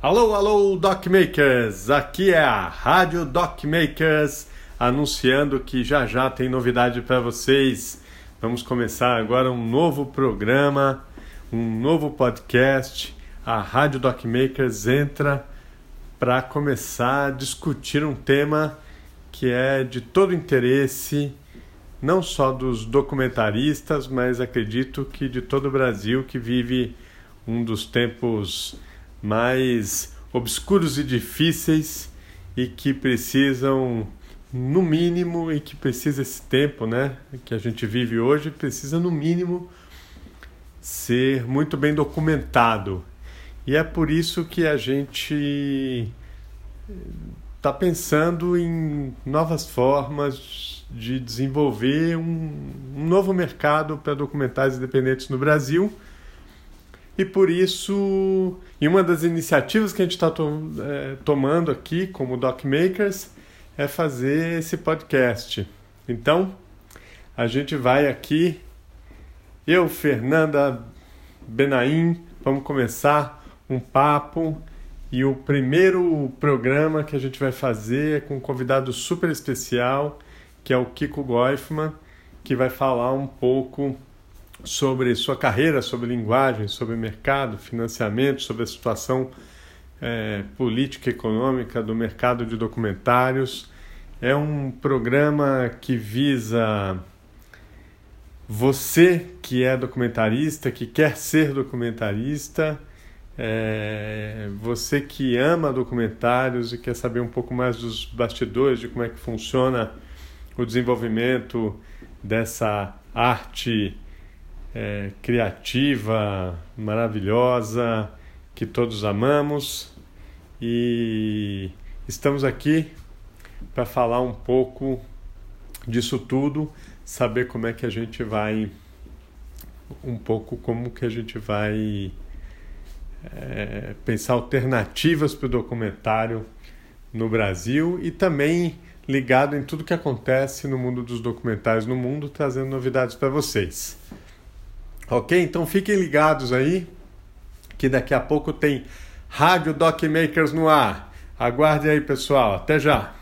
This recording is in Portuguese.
Alô, alô, Docmakers! Aqui é a Rádio Docmakers anunciando que já já tem novidade para vocês. Vamos começar agora um novo programa, um novo podcast. A Rádio Docmakers entra para começar a discutir um tema que é de todo interesse, não só dos documentaristas, mas acredito que de todo o Brasil que vive um dos tempos mais obscuros e difíceis e que precisam, no mínimo, e que precisa esse tempo, né, que a gente vive hoje, precisa no mínimo ser muito bem documentado. E é por isso que a gente está pensando em novas formas de desenvolver um, um novo mercado para documentários independentes no Brasil e por isso, e uma das iniciativas que a gente está to é, tomando aqui como DocMakers é fazer esse podcast. Então, a gente vai aqui, eu, Fernanda Benaim, vamos começar um papo e o primeiro programa que a gente vai fazer é com um convidado super especial, que é o Kiko Goifman, que vai falar um pouco sobre sua carreira, sobre linguagem, sobre mercado, financiamento, sobre a situação é, política e econômica do mercado de documentários. É um programa que visa você que é documentarista, que quer ser documentarista, é, você que ama documentários e quer saber um pouco mais dos bastidores, de como é que funciona o desenvolvimento dessa arte é, criativa, maravilhosa, que todos amamos. E estamos aqui para falar um pouco disso tudo, saber como é que a gente vai um pouco como que a gente vai é, pensar alternativas para o documentário no Brasil e também ligado em tudo que acontece no mundo dos documentários no mundo, trazendo novidades para vocês. Ok? Então fiquem ligados aí, que daqui a pouco tem Rádio Doc Makers no ar. Aguarde aí, pessoal. Até já!